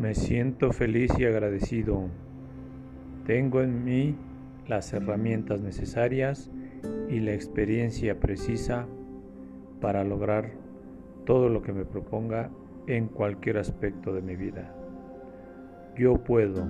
Me siento feliz y agradecido. Tengo en mí las herramientas necesarias y la experiencia precisa para lograr todo lo que me proponga en cualquier aspecto de mi vida. Yo puedo.